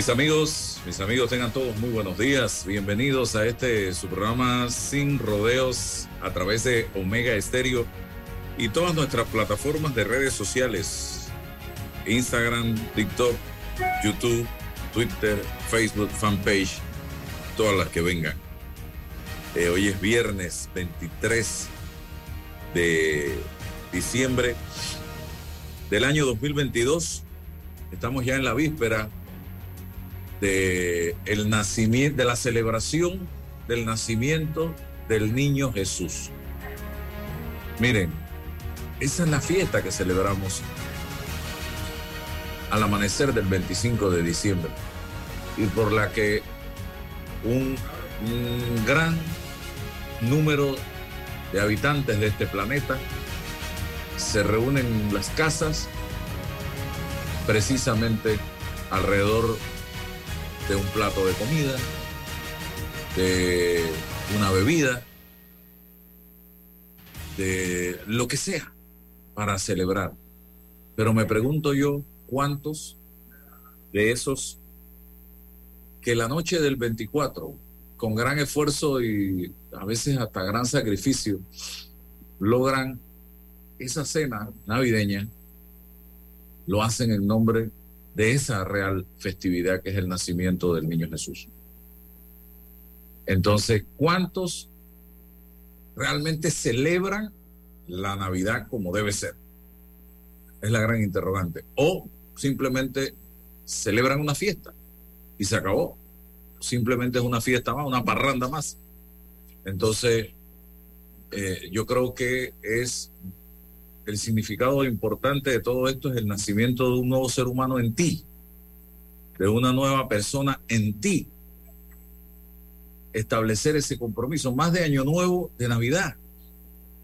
Mis amigos, mis amigos, tengan todos muy buenos días. Bienvenidos a este su programa Sin Rodeos a través de Omega Estéreo y todas nuestras plataformas de redes sociales: Instagram, TikTok, YouTube, Twitter, Facebook, fanpage, todas las que vengan. Eh, hoy es viernes 23 de diciembre del año 2022. Estamos ya en la víspera de nacimiento, de la celebración del nacimiento del niño Jesús. Miren, esa es la fiesta que celebramos al amanecer del 25 de diciembre y por la que un, un gran número de habitantes de este planeta se reúnen en las casas precisamente alrededor de un plato de comida, de una bebida, de lo que sea para celebrar. Pero me pregunto yo cuántos de esos que la noche del 24, con gran esfuerzo y a veces hasta gran sacrificio, logran esa cena navideña, lo hacen en nombre de esa real festividad que es el nacimiento del niño Jesús. Entonces, ¿cuántos realmente celebran la Navidad como debe ser? Es la gran interrogante. O simplemente celebran una fiesta y se acabó. Simplemente es una fiesta más, una parranda más. Entonces, eh, yo creo que es el significado importante de todo esto es el nacimiento de un nuevo ser humano en ti, de una nueva persona en ti. Establecer ese compromiso, más de año nuevo, de Navidad,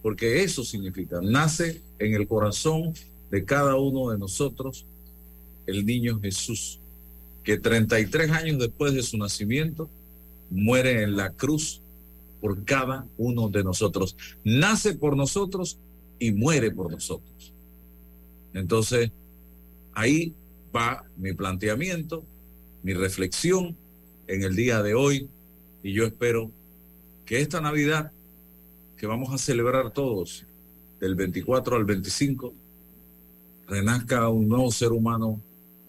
porque eso significa, nace en el corazón de cada uno de nosotros el niño Jesús, que 33 años después de su nacimiento muere en la cruz por cada uno de nosotros. Nace por nosotros y muere por nosotros. Entonces, ahí va mi planteamiento, mi reflexión en el día de hoy y yo espero que esta Navidad que vamos a celebrar todos del 24 al 25 renazca un nuevo ser humano,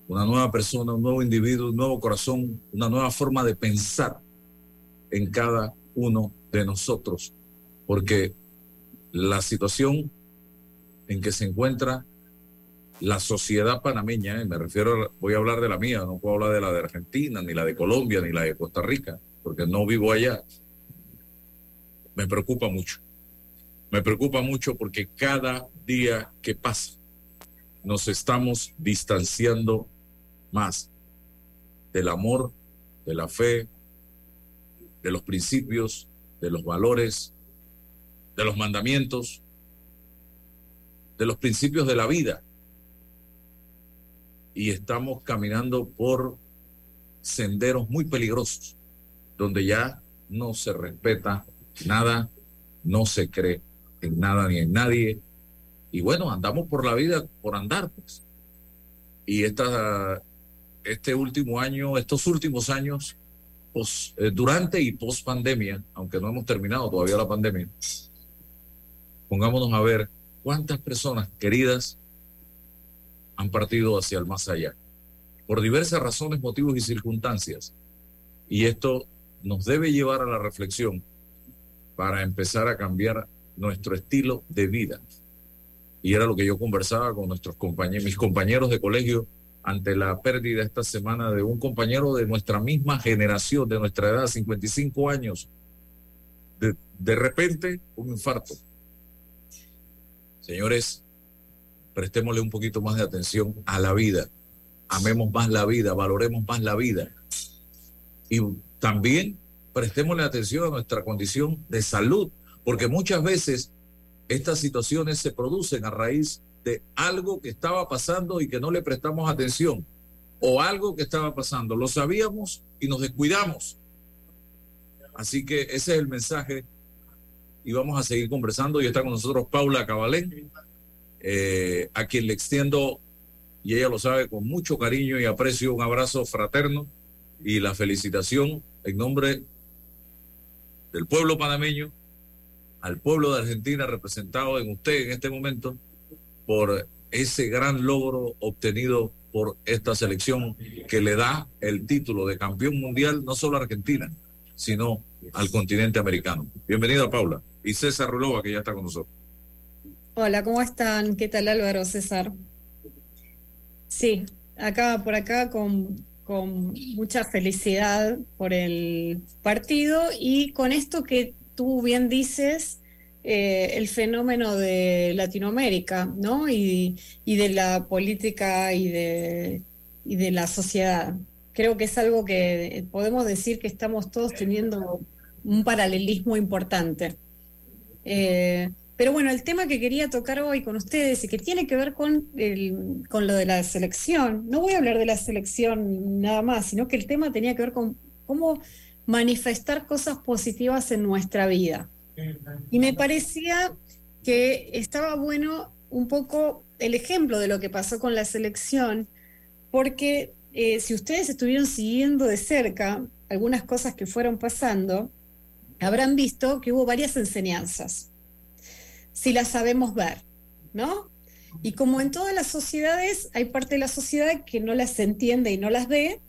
una nueva persona, un nuevo individuo, un nuevo corazón, una nueva forma de pensar en cada uno de nosotros, porque la situación en que se encuentra la sociedad panameña, y me refiero, voy a hablar de la mía, no puedo hablar de la de Argentina, ni la de Colombia, ni la de Costa Rica, porque no vivo allá, me preocupa mucho. Me preocupa mucho porque cada día que pasa nos estamos distanciando más del amor, de la fe, de los principios, de los valores, de los mandamientos de los principios de la vida. Y estamos caminando por senderos muy peligrosos, donde ya no se respeta nada, no se cree en nada ni en nadie. Y bueno, andamos por la vida por andar, pues. Y esta, este último año, estos últimos años, pues, durante y post pandemia, aunque no hemos terminado todavía la pandemia, pongámonos a ver cuántas personas queridas han partido hacia el más allá, por diversas razones, motivos y circunstancias. Y esto nos debe llevar a la reflexión para empezar a cambiar nuestro estilo de vida. Y era lo que yo conversaba con nuestros compañeros, mis compañeros de colegio ante la pérdida esta semana de un compañero de nuestra misma generación, de nuestra edad, 55 años. De, de repente, un infarto. Señores, prestémosle un poquito más de atención a la vida. Amemos más la vida, valoremos más la vida. Y también prestémosle atención a nuestra condición de salud, porque muchas veces estas situaciones se producen a raíz de algo que estaba pasando y que no le prestamos atención, o algo que estaba pasando. Lo sabíamos y nos descuidamos. Así que ese es el mensaje y vamos a seguir conversando. Y está con nosotros Paula Cabalén, eh, a quien le extiendo, y ella lo sabe, con mucho cariño y aprecio, un abrazo fraterno y la felicitación en nombre del pueblo panameño, al pueblo de Argentina representado en usted en este momento, por ese gran logro obtenido por esta selección que le da el título de campeón mundial no solo a Argentina, sino al continente americano. Bienvenida, Paula. Y César Rulova, que ya está con nosotros. Hola, ¿cómo están? ¿Qué tal Álvaro, César? Sí, acá por acá con, con mucha felicidad por el partido y con esto que tú bien dices, eh, el fenómeno de Latinoamérica, ¿no? Y, y, de la política y de, y de la sociedad. Creo que es algo que podemos decir que estamos todos teniendo un paralelismo importante. Eh, pero bueno, el tema que quería tocar hoy con ustedes y que tiene que ver con, el, con lo de la selección, no voy a hablar de la selección nada más, sino que el tema tenía que ver con cómo manifestar cosas positivas en nuestra vida. Y me parecía que estaba bueno un poco el ejemplo de lo que pasó con la selección, porque eh, si ustedes estuvieron siguiendo de cerca algunas cosas que fueron pasando, habrán visto que hubo varias enseñanzas, si las sabemos ver, ¿no? Y como en todas las sociedades, hay parte de la sociedad que no las entiende y no las ve,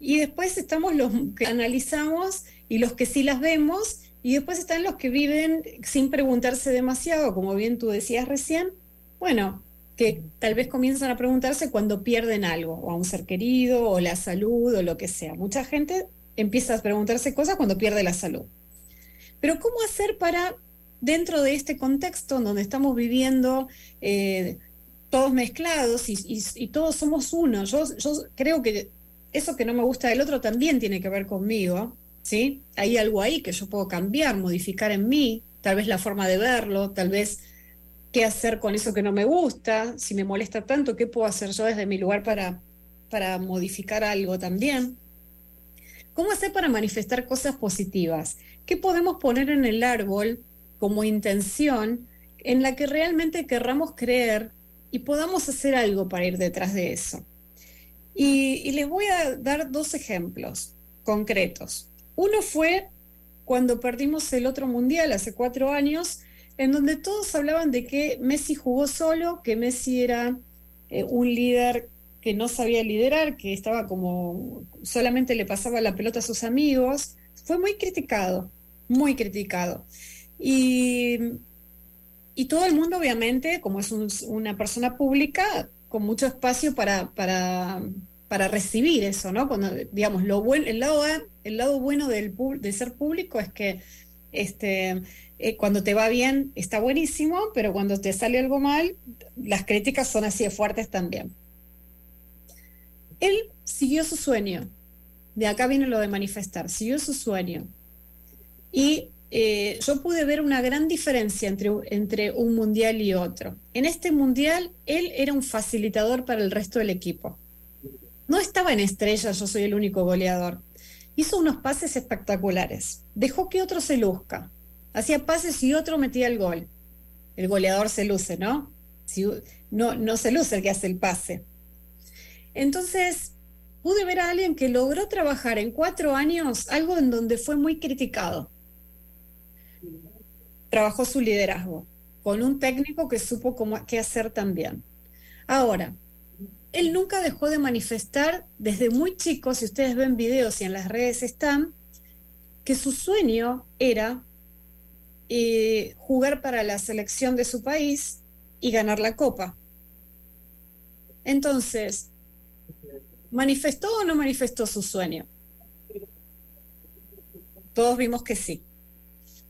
y después estamos los que analizamos y los que sí las vemos y después están los que viven sin preguntarse demasiado, como bien tú decías recién, bueno, que tal vez comienzan a preguntarse cuando pierden algo, o a un ser querido, o la salud, o lo que sea. Mucha gente empieza a preguntarse cosas cuando pierde la salud. Pero ¿cómo hacer para, dentro de este contexto donde estamos viviendo eh, todos mezclados y, todos somos uno? Yo, yo creo que eso que no me gusta del otro también tiene que ver conmigo, ¿sí? Hay algo ahí que yo puedo cambiar, modificar en mí, tal vez la forma de verlo, tal vez qué hacer con eso que no me gusta, si me molesta tanto, qué puedo hacer yo desde mi lugar para, para modificar algo también. ¿Cómo hacer para manifestar cosas positivas? ¿Qué podemos poner en el árbol como intención en la que realmente querramos creer y podamos hacer algo para ir detrás de eso? Y, y les voy a dar dos ejemplos concretos. Uno fue cuando perdimos el otro mundial hace cuatro años, en donde todos hablaban de que Messi jugó solo, que Messi era eh, un líder que no sabía liderar, que estaba como solamente le pasaba la pelota a sus amigos. Fue muy criticado, muy criticado. Y, y todo el mundo, obviamente, como es una persona pública, con mucho espacio para, para para recibir eso, ¿no? Cuando, digamos, lo bueno, el lado, el lado bueno del, de ser público es que este, eh, cuando te va bien está buenísimo, pero cuando te sale algo mal, las críticas son así de fuertes también. Él siguió su sueño, de acá viene lo de manifestar, siguió su sueño. Y eh, yo pude ver una gran diferencia entre, entre un mundial y otro. En este mundial, él era un facilitador para el resto del equipo. No estaba en estrella, yo soy el único goleador. Hizo unos pases espectaculares. Dejó que otro se luzca. Hacía pases y otro metía el gol. El goleador se luce, ¿no? Si, no, no se luce el que hace el pase. Entonces, pude ver a alguien que logró trabajar en cuatro años algo en donde fue muy criticado trabajó su liderazgo con un técnico que supo cómo, qué hacer también. Ahora, él nunca dejó de manifestar desde muy chico, si ustedes ven videos y en las redes están, que su sueño era eh, jugar para la selección de su país y ganar la copa. Entonces, ¿manifestó o no manifestó su sueño? Todos vimos que sí.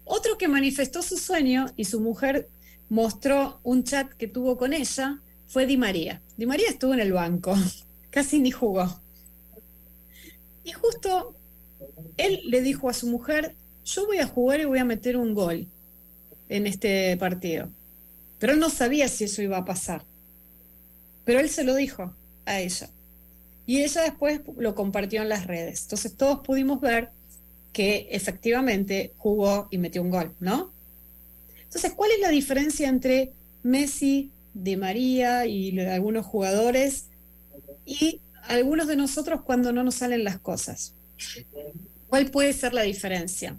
Otro que manifestó su sueño y su mujer mostró un chat que tuvo con ella fue Di María. Di María estuvo en el banco, casi ni jugó. Y justo él le dijo a su mujer, yo voy a jugar y voy a meter un gol en este partido. Pero él no sabía si eso iba a pasar. Pero él se lo dijo a ella. Y ella después lo compartió en las redes. Entonces todos pudimos ver que efectivamente jugó y metió un gol, ¿no? Entonces, ¿cuál es la diferencia entre Messi, de María y algunos jugadores y algunos de nosotros cuando no nos salen las cosas? ¿Cuál puede ser la diferencia?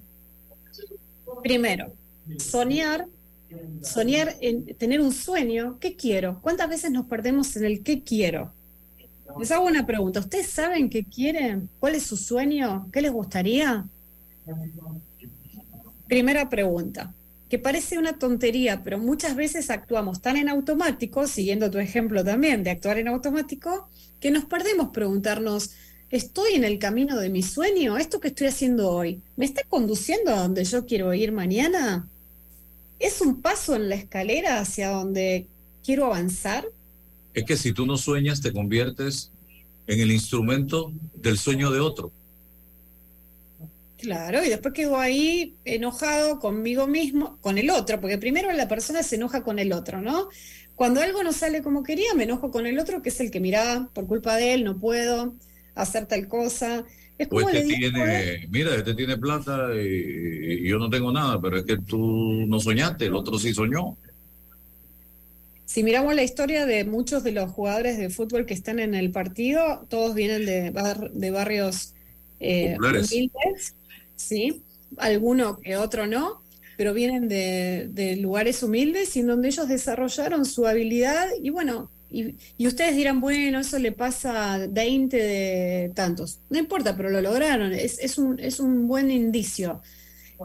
Primero, soñar, soñar en tener un sueño, ¿qué quiero? ¿Cuántas veces nos perdemos en el qué quiero? Les hago una pregunta, ¿ustedes saben qué quieren? ¿Cuál es su sueño? ¿Qué les gustaría? Primera pregunta, que parece una tontería, pero muchas veces actuamos tan en automático, siguiendo tu ejemplo también de actuar en automático, que nos perdemos preguntarnos, ¿estoy en el camino de mi sueño? ¿Esto que estoy haciendo hoy me está conduciendo a donde yo quiero ir mañana? ¿Es un paso en la escalera hacia donde quiero avanzar? Es que si tú no sueñas, te conviertes en el instrumento del sueño de otro. Claro, y después quedo ahí enojado conmigo mismo, con el otro, porque primero la persona se enoja con el otro, ¿no? Cuando algo no sale como quería, me enojo con el otro, que es el que mira, por culpa de él no puedo hacer tal cosa. Es como este tiene, mira, este tiene plata y, yo no tengo nada, pero es que tú no soñaste, el otro sí soñó. Si miramos la historia de muchos de los jugadores de fútbol que están en el partido, todos vienen de, de barrios eh, humildes ¿sí? Alguno que otro no, pero vienen de, lugares humildes y en donde ellos desarrollaron su habilidad y bueno, y, ustedes dirán, bueno, eso le pasa a 20 de tantos. No importa, pero lo lograron, es, es, un, es un buen indicio.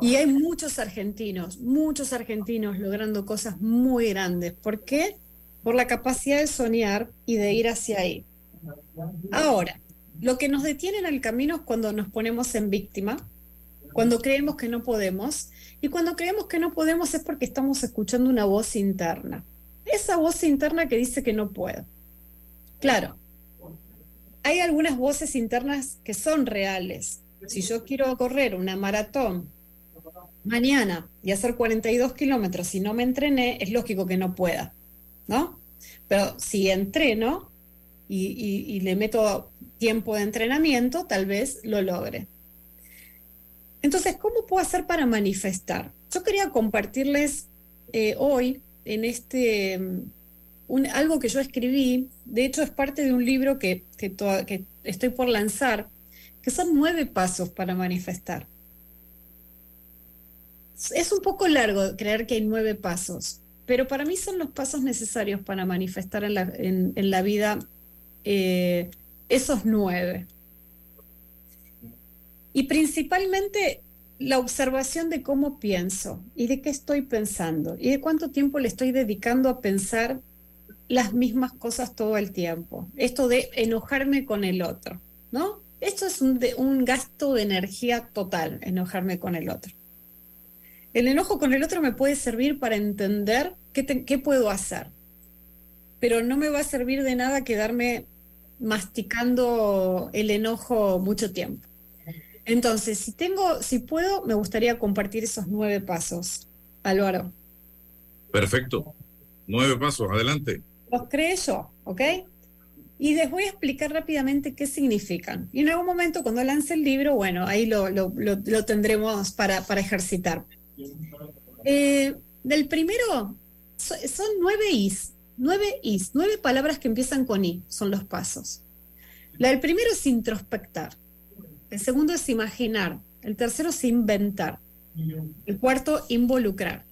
Y hay muchos argentinos, muchos argentinos logrando cosas muy grandes. ¿Por qué? Por la capacidad de soñar y de ir hacia ahí. Ahora, lo que nos detiene en el camino es cuando nos ponemos en víctima, cuando creemos que no podemos. Y cuando creemos que no podemos es porque estamos escuchando una voz interna. Esa voz interna que dice que no puedo. Claro, hay algunas voces internas que son reales. Si yo quiero correr una maratón mañana y hacer 42 kilómetros y no me entrené, es lógico que no pueda, ¿no? Pero si entreno y le meto tiempo de entrenamiento, tal vez lo logre. Entonces, ¿cómo puedo hacer para manifestar? Yo quería compartirles eh, hoy en este mm, algo que yo escribí, de hecho es parte de un libro que, que estoy por lanzar, que son nueve pasos para manifestar. Es un poco largo creer que hay nueve pasos, pero para mí son los pasos necesarios para manifestar en la, en, la vida eh, esos nueve. Y principalmente la observación de cómo pienso y de qué estoy pensando y de cuánto tiempo le estoy dedicando a pensar las mismas cosas todo el tiempo. Esto de enojarme con el otro, ¿no? Esto es un, gasto de energía total, enojarme con el otro. El enojo con el otro me puede servir para entender qué puedo hacer, pero no me va a servir de nada quedarme masticando el enojo mucho tiempo. Entonces, si tengo, si puedo, me gustaría compartir esos nueve pasos. Álvaro. Perfecto. Nueve pasos, adelante. Los creé yo, ¿ok? Y les voy a explicar rápidamente qué significan. Y en algún momento, cuando lance el libro, bueno, ahí lo, lo, lo, tendremos para, para ejercitar. Eh, del primero, son nueve Is, nueve Is, nueve palabras que empiezan con I, son los pasos. La del primero es introspectar. El segundo es imaginar. El tercero es inventar. El cuarto, involucrar.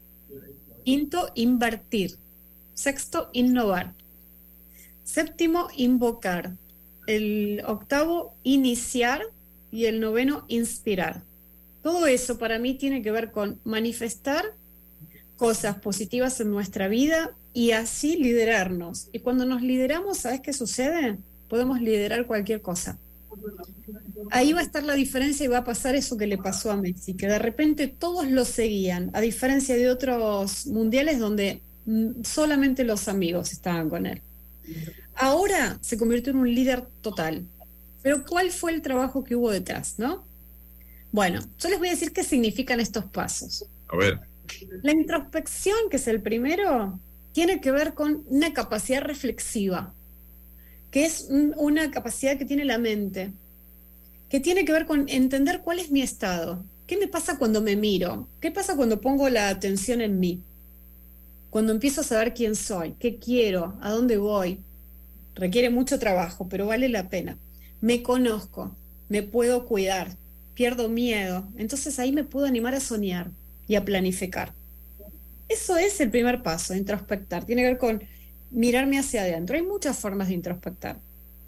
Quinto, invertir. Sexto, innovar. Séptimo, invocar. El octavo, iniciar. Y el noveno, inspirar. Todo eso para mí tiene que ver con manifestar cosas positivas en nuestra vida y así liderarnos. Y cuando nos lideramos, ¿sabes qué sucede? Podemos liderar cualquier cosa ahí va a estar la diferencia y va a pasar eso que le pasó a Messi, que de repente todos lo seguían, a diferencia de otros mundiales donde mm, solamente los amigos estaban con él. Ahora se convirtió en un líder total. Pero ¿cuál fue el trabajo que hubo detrás, no? Bueno, yo les voy a decir qué significan estos pasos. A ver. La introspección, que es el primero, tiene que ver con una capacidad reflexiva, que es una capacidad que tiene la mente, que tiene que ver con entender cuál es mi estado. ¿Qué me pasa cuando me miro? ¿Qué pasa cuando pongo la atención en mí? Cuando empiezo a saber quién soy, qué quiero, a dónde voy. Requiere mucho trabajo, pero vale la pena. Me conozco, me puedo cuidar, pierdo miedo. Entonces ahí me puedo animar a soñar y a planificar. Eso es el primer paso, introspectar. Tiene que ver con mirarme hacia adentro. Hay muchas formas de introspectar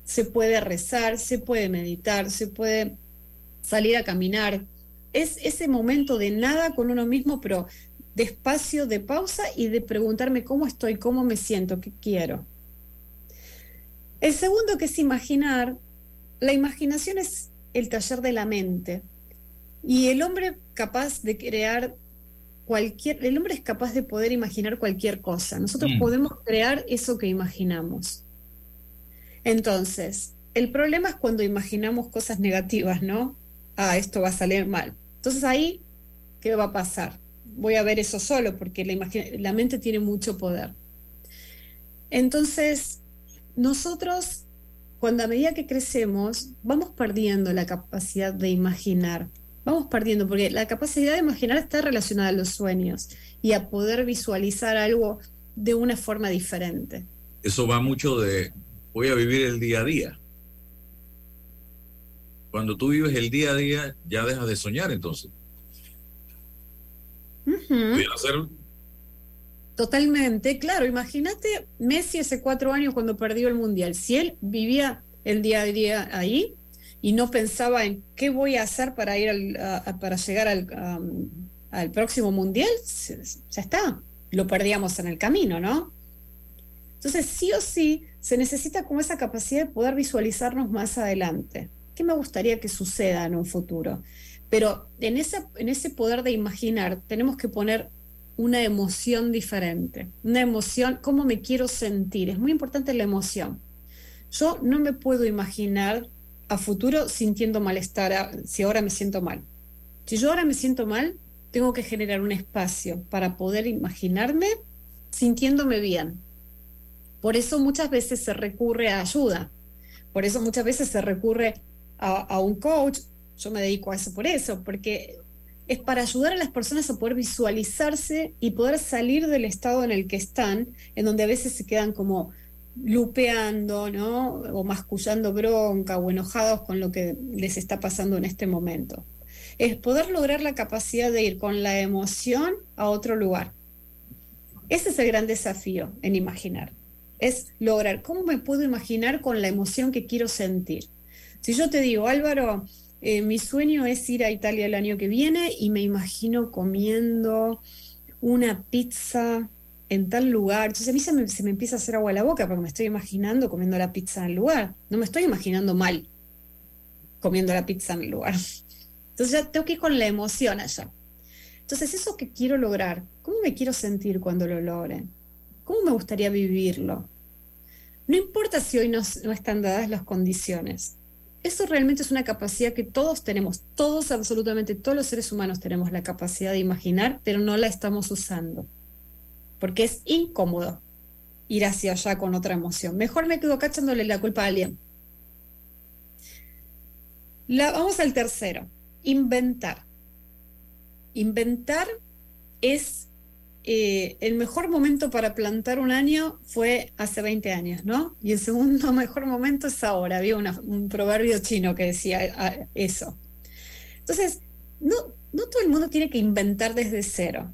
se puede rezar, se puede meditar, se puede salir a caminar. Es ese momento de nada con uno mismo, pero de espacio, de pausa y de preguntarme cómo estoy, cómo me siento, qué quiero. El segundo que es imaginar, la imaginación es el taller de la mente. Y el hombre capaz de crear cualquier, el hombre es capaz de poder imaginar cualquier cosa. Nosotros mm. podemos crear eso que imaginamos. Entonces, el problema es cuando imaginamos cosas negativas, ¿no? Ah, esto va a salir mal. Entonces ahí, ¿qué va a pasar? Voy a ver eso solo porque la, la mente tiene mucho poder. Entonces, nosotros, cuando a medida que crecemos, vamos perdiendo la capacidad de imaginar. Vamos perdiendo, porque la capacidad de imaginar está relacionada a los sueños y a poder visualizar algo de una forma diferente. Eso va mucho de voy a vivir el día a día. Cuando tú vives el día a día, ya dejas de soñar entonces. Totalmente, claro. Imagínate Messi hace cuatro años cuando perdió el Mundial. Si él vivía el día a día ahí y no pensaba en qué voy a hacer para ir al, para llegar al, próximo Mundial, ya está. Lo perdíamos en el camino, ¿no? Entonces, sí o sí, se necesita como esa capacidad de poder visualizarnos más adelante. ¿Qué me gustaría que suceda en un futuro? Pero en, en ese poder de imaginar tenemos que poner una emoción diferente, una emoción, cómo me quiero sentir. Es muy importante la emoción. Yo no me puedo imaginar a futuro sintiendo malestar si ahora me siento mal. Si yo ahora me siento mal, tengo que generar un espacio para poder imaginarme sintiéndome bien, por eso muchas veces se recurre a ayuda, por eso muchas veces se recurre a, un coach, yo me dedico a eso por eso, porque es para ayudar a las personas a poder visualizarse y poder salir del estado en el que están, en donde a veces se quedan como lupeando, ¿no? O mascullando bronca o enojados con lo que les está pasando en este momento. Es poder lograr la capacidad de ir con la emoción a otro lugar. Ese es el gran desafío en imaginar es lograr, ¿cómo me puedo imaginar con la emoción que quiero sentir? Si yo te digo, Álvaro, eh, mi sueño es ir a Italia el año que viene y me imagino comiendo una pizza en tal lugar. Entonces a mí se me, se me empieza a hacer agua a la boca porque me estoy imaginando comiendo la pizza en el lugar. No me estoy imaginando mal comiendo la pizza en el lugar. Entonces ya tengo que ir con la emoción allá. Entonces eso que quiero lograr, ¿cómo me quiero sentir cuando lo logre? ¿Cómo me gustaría vivirlo? No importa si hoy no, están dadas las condiciones. Eso realmente es una capacidad que todos tenemos, todos, absolutamente todos los seres humanos tenemos la capacidad de imaginar, pero no la estamos usando, porque es incómodo ir hacia allá con otra emoción. Mejor me quedo acá echándole la culpa a alguien. Vamos al tercero, inventar. Inventar es eh, el mejor momento para plantar un año fue hace 20 años, ¿no? Y el segundo mejor momento es ahora. Había un proverbio chino que decía ah, eso. Entonces, no, no todo el mundo tiene que inventar desde cero.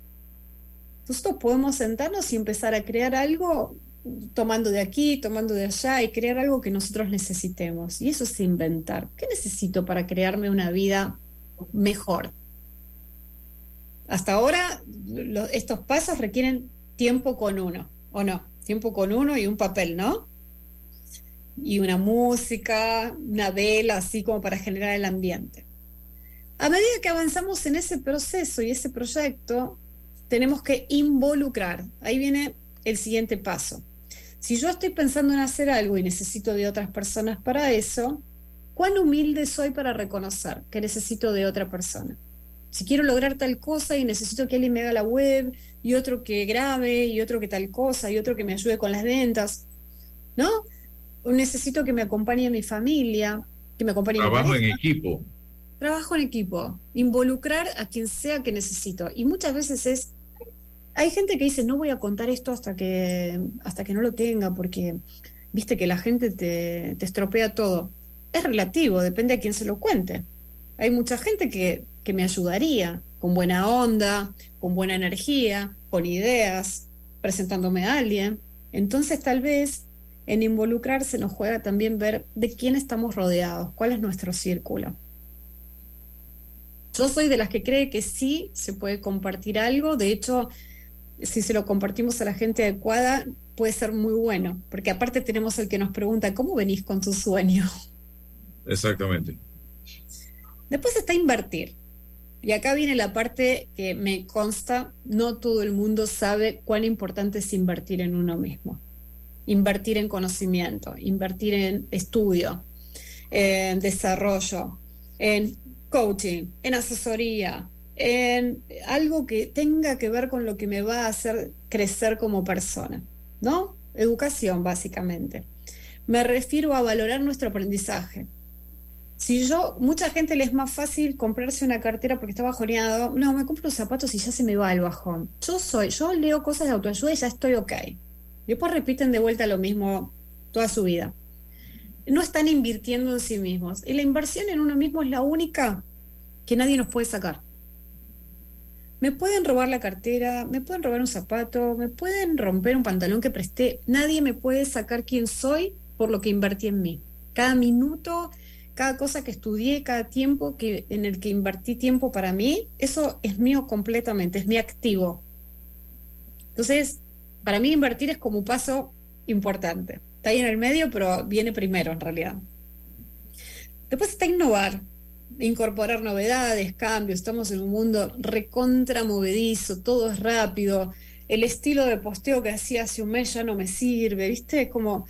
Nosotros podemos sentarnos y empezar a crear algo tomando de aquí, tomando de allá y crear algo que nosotros necesitemos. Y eso es inventar. ¿Qué necesito para crearme una vida mejor? hasta ahora estos pasos requieren tiempo con uno, ¿o no? Tiempo con uno y un papel, ¿no? Y una música, una vela, así como para generar el ambiente. A medida que avanzamos en ese proceso y ese proyecto, tenemos que involucrar. Ahí viene el siguiente paso. Si yo estoy pensando en hacer algo y necesito de otras personas para eso, ¿cuán humilde soy para reconocer que necesito de otra persona? si quiero lograr tal cosa y necesito que alguien me haga la web, y otro que grabe, y otro que tal cosa, y otro que me ayude con las ventas, ¿no? Necesito que me acompañe mi familia, que me acompañe Trabajo en equipo. Trabajo en equipo, involucrar a quien sea que necesito. Y muchas veces es, hay gente que dice, no voy a contar esto hasta que, hasta que no lo tenga, porque viste que la gente te, te estropea todo. Es relativo, depende a quién se lo cuente. Hay mucha gente que que me ayudaría, con buena onda, con buena energía, con ideas, presentándome a alguien. Entonces tal vez en involucrarse nos juega también ver de quién estamos rodeados, cuál es nuestro círculo. Yo soy de las que cree que sí se puede compartir algo, de hecho, si se lo compartimos a la gente adecuada, puede ser muy bueno, porque aparte tenemos el que nos pregunta, ¿cómo venís con tu sueño? Exactamente. Después está invertir. Y acá viene la parte que me consta, no todo el mundo sabe cuán importante es invertir en uno mismo. Invertir en conocimiento, invertir en estudio, en desarrollo, en coaching, en asesoría, en algo que tenga que ver con lo que me va a hacer crecer como persona, ¿no? Educación, básicamente. Me refiero a valorar nuestro aprendizaje, si yo, mucha gente le es más fácil comprarse una cartera porque está bajoneado, no, me compro los zapatos y ya se me va el bajón. Yo soy, yo leo cosas de autoayuda y ya estoy ok. Después repiten de vuelta lo mismo toda su vida. No están invirtiendo en sí mismos. Y la inversión en uno mismo es la única que nadie nos puede sacar. Me pueden robar la cartera, me pueden robar un zapato, me pueden romper un pantalón que presté. Nadie me puede sacar quién soy por lo que invertí en mí. Cada minuto cada cosa que estudié, cada tiempo que, en el que invertí tiempo para mí, eso es mío completamente, es mi activo. Entonces, para mí invertir es como un paso importante. Está ahí en el medio, pero viene primero en realidad. Después está innovar, incorporar novedades, cambios. Estamos en un mundo recontra movedizo, todo es rápido. El estilo de posteo que hacía hace un mes ya no me sirve, ¿viste? Como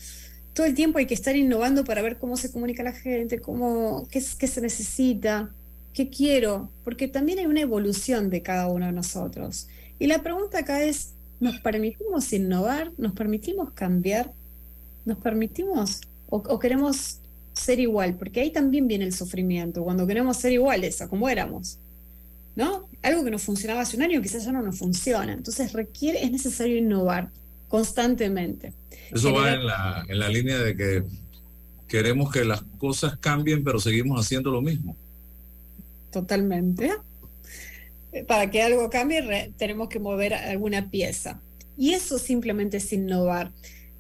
todo el tiempo hay que estar innovando para ver cómo se comunica la gente, cómo, qué, qué se necesita, qué quiero, porque también hay una evolución de cada uno de nosotros. Y la pregunta acá es, ¿nos permitimos innovar? ¿Nos permitimos cambiar? ¿Nos permitimos o, queremos ser igual? Porque ahí también viene el sufrimiento, cuando queremos ser iguales a como éramos. ¿No? Algo que nos funcionaba hace un año quizás ya no nos funciona. Entonces requiere, es necesario innovar constantemente. Eso va en la, en la línea de que queremos que las cosas cambien, pero seguimos haciendo lo mismo. Totalmente. Para que algo cambie, tenemos que mover alguna pieza. Y eso simplemente es innovar.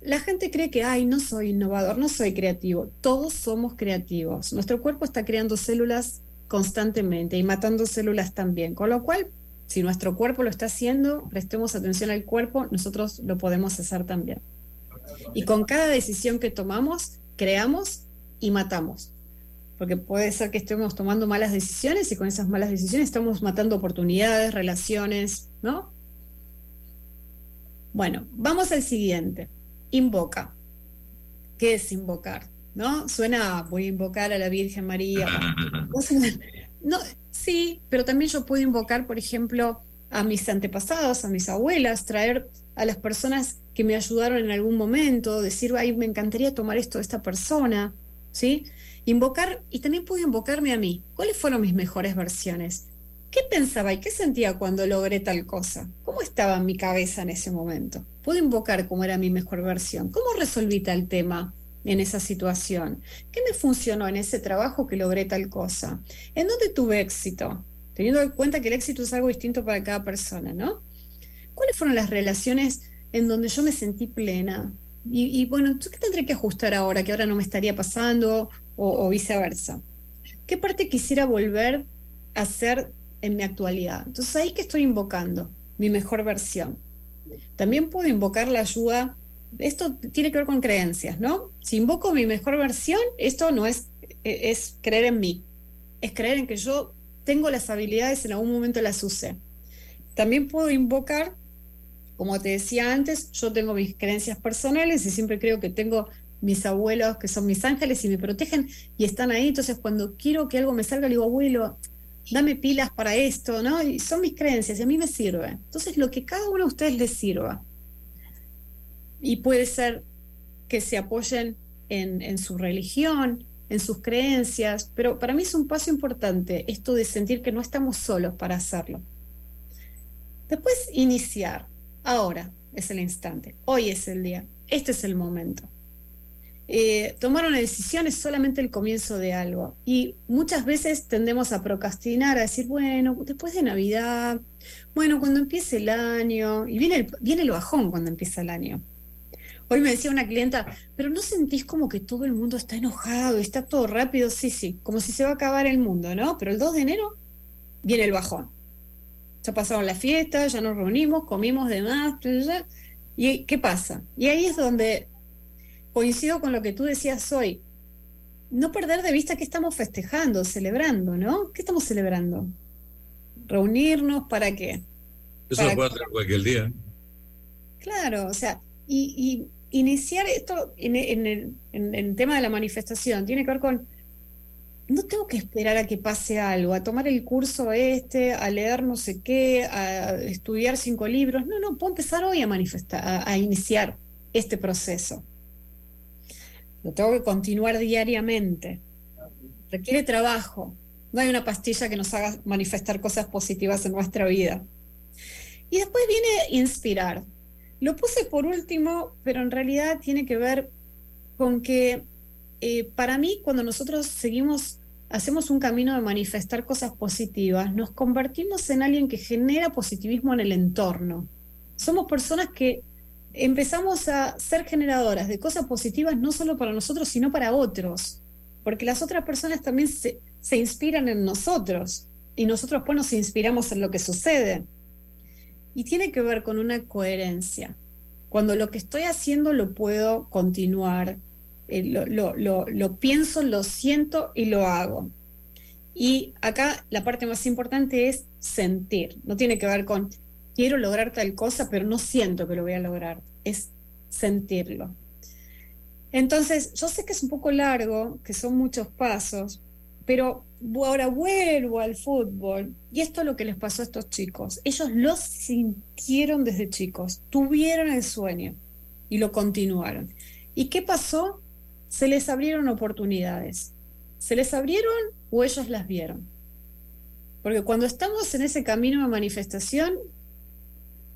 La gente cree que, ay, no soy innovador, no soy creativo. Todos somos creativos. Nuestro cuerpo está creando células constantemente y matando células también. Con lo cual, si nuestro cuerpo lo está haciendo, prestemos atención al cuerpo, nosotros lo podemos hacer también. Y con cada decisión que tomamos, creamos y matamos. Porque puede ser que estemos tomando malas decisiones y con esas malas decisiones estamos matando oportunidades, relaciones, ¿no? Bueno, vamos al siguiente. Invoca. ¿Qué es invocar? ¿no? Suena, voy a invocar a la Virgen María. no, sí, pero también yo puedo invocar, por ejemplo, a mis antepasados, a mis abuelas, traer a las personas que me ayudaron en algún momento, decir, ay, me encantaría tomar esto de esta persona, ¿sí? Invocar, y también puedo invocarme a mí. ¿Cuáles fueron mis mejores versiones? ¿Qué pensaba y qué sentía cuando logré tal cosa? ¿Cómo estaba en mi cabeza en ese momento? Puedo invocar cómo era mi mejor versión. ¿Cómo resolví tal tema en esa situación? ¿Qué me funcionó en ese trabajo que logré tal cosa? ¿En dónde tuve éxito? Teniendo en cuenta que el éxito es algo distinto para cada persona, ¿no? ¿Cuáles fueron las relaciones en donde yo me sentí plena? Y, bueno, ¿qué tendré que ajustar ahora que ahora no me estaría pasando o, viceversa? ¿Qué parte quisiera volver a hacer en mi actualidad? Entonces ahí que estoy invocando mi mejor versión. También puedo invocar la ayuda, esto tiene que ver con creencias, ¿no? Si invoco mi mejor versión, esto no es, e, es creer en mí, es creer en que yo tengo las habilidades, en algún momento las usé. También puedo invocar, como te decía antes, yo tengo mis creencias personales y siempre creo que tengo mis abuelos que son mis ángeles y me protegen y están ahí. Entonces, cuando quiero que algo me salga, le digo, abuelo, dame pilas para esto, ¿no? Y son mis creencias y a mí me sirve. Entonces, lo que cada uno de ustedes les sirva. Y puede ser que se apoyen en, en su religión, en sus creencias, pero para mí es un paso importante esto de sentir que no estamos solos para hacerlo. Después iniciar. Ahora es el instante. Hoy es el día. Este es el momento. Eh, tomar una decisión es solamente el comienzo de algo. Y muchas veces tendemos a procrastinar, a decir, bueno, después de Navidad, bueno, cuando empiece el año, y viene el, viene el bajón cuando empieza el año. Hoy me decía una clienta, pero ¿no sentís como que todo el mundo está enojado está todo rápido? Sí, sí, como si se va a acabar el mundo, ¿no? Pero el 2 de enero viene el bajón. Ya pasaron las fiestas, ya nos reunimos, comimos de más, ¿y qué pasa? Y ahí es donde coincido con lo que tú decías hoy. No perder de vista que estamos festejando, celebrando, ¿no? ¿Qué estamos celebrando? Reunirnos para qué? Eso lo puede hacer cualquier día. Claro, o sea, y, iniciar esto en, el, tema de la manifestación tiene que ver con, no tengo que esperar a que pase algo, a tomar el curso este, a leer no sé qué, a estudiar cinco libros. No, no, puedo empezar hoy a manifestar, a, iniciar este proceso. Lo tengo que continuar diariamente. Requiere trabajo. No hay una pastilla que nos haga manifestar cosas positivas en nuestra vida. Y después viene inspirar. Lo puse por último, pero en realidad tiene que ver con que eh, para mí cuando nosotros seguimos, hacemos un camino de manifestar cosas positivas, nos convertimos en alguien que genera positivismo en el entorno. Somos personas que empezamos a ser generadoras de cosas positivas no solo para nosotros, sino para otros, porque las otras personas también se, se inspiran en nosotros y nosotros pues nos inspiramos en lo que sucede. Y tiene que ver con una coherencia. Cuando lo que estoy haciendo lo puedo continuar, eh, lo, lo, pienso, lo siento y lo hago. Y acá la parte más importante es sentir. No tiene que ver con quiero lograr tal cosa, pero no siento que lo voy a lograr. Es sentirlo. Entonces, yo sé que es un poco largo, que son muchos pasos, pero ahora vuelvo al fútbol. Y esto es lo que les pasó a estos chicos. Ellos lo sintieron desde chicos, tuvieron el sueño y lo continuaron. ¿Y qué pasó? Se les abrieron oportunidades. ¿Se les abrieron o ellos las vieron? Porque cuando estamos en ese camino de manifestación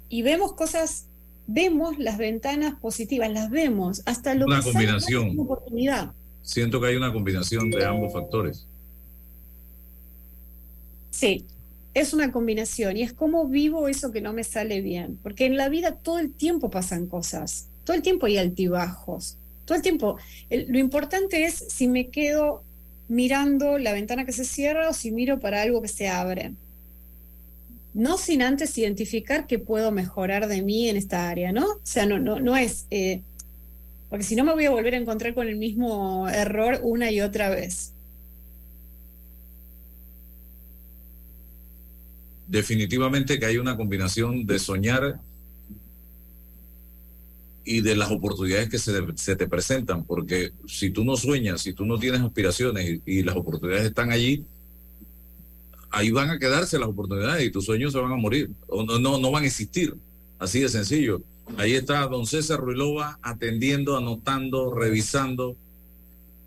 y vemos cosas, vemos las ventanas positivas, las vemos, hasta lo una combinación. oportunidad. Siento que hay una combinación de ambos factores. Sí, es una combinación y es como vivo eso que no me sale bien, porque en la vida todo el tiempo pasan cosas, todo el tiempo hay altibajos, todo el tiempo. lo importante es si me quedo mirando la ventana que se cierra o si miro para algo que se abre. No sin antes identificar que puedo mejorar de mí en esta área, ¿no? O sea, no, no, no es, eh, porque si no me voy a volver a encontrar con el mismo error una y otra vez. definitivamente que hay una combinación de soñar y de las oportunidades que se, te presentan, porque si tú no sueñas, si tú no tienes aspiraciones y, las oportunidades están allí, ahí van a quedarse las oportunidades y tus sueños se van a morir, o no, no, no van a existir, así de sencillo. Ahí está don César Ruilova atendiendo, anotando, revisando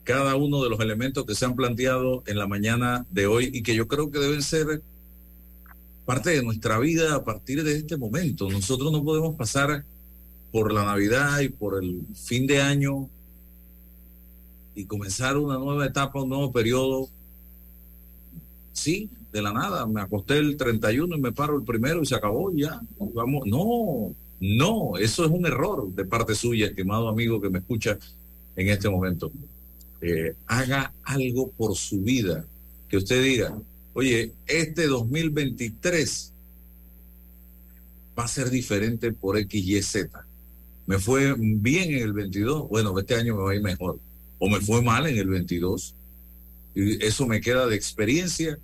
cada uno de los elementos que se han planteado en la mañana de hoy y que yo creo que deben ser parte de nuestra vida a partir de este momento. Nosotros no podemos pasar por la Navidad y por el fin de año y comenzar una nueva etapa, un nuevo periodo. Sí, de la nada, me acosté el 31 y me paro el primero y se acabó ya. Vamos, no, no, eso es un error de parte suya, estimado amigo que me escucha en este momento. Eh, haga algo por su vida, que usted diga, oye, este 2023 va a ser diferente por X, Y, Z. Me fue bien en el 22, bueno, este año me va a ir mejor. O me fue mal en el 22. Y eso me queda de experiencia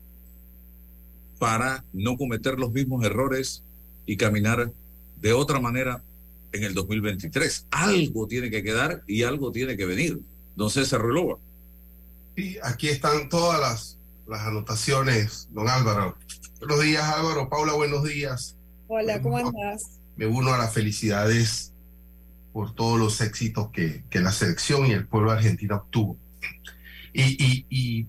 para no cometer los mismos errores y caminar de otra manera en el 2023. Algo tiene que quedar y algo tiene que venir. Don César Ruilova. Y aquí están todas las, las anotaciones, don Álvaro. Buenos días, Álvaro. Paula, buenos días. Hola, ¿cómo andas? Me uno a las felicidades por todos los éxitos que, que la selección y el pueblo argentino obtuvo. Y, y,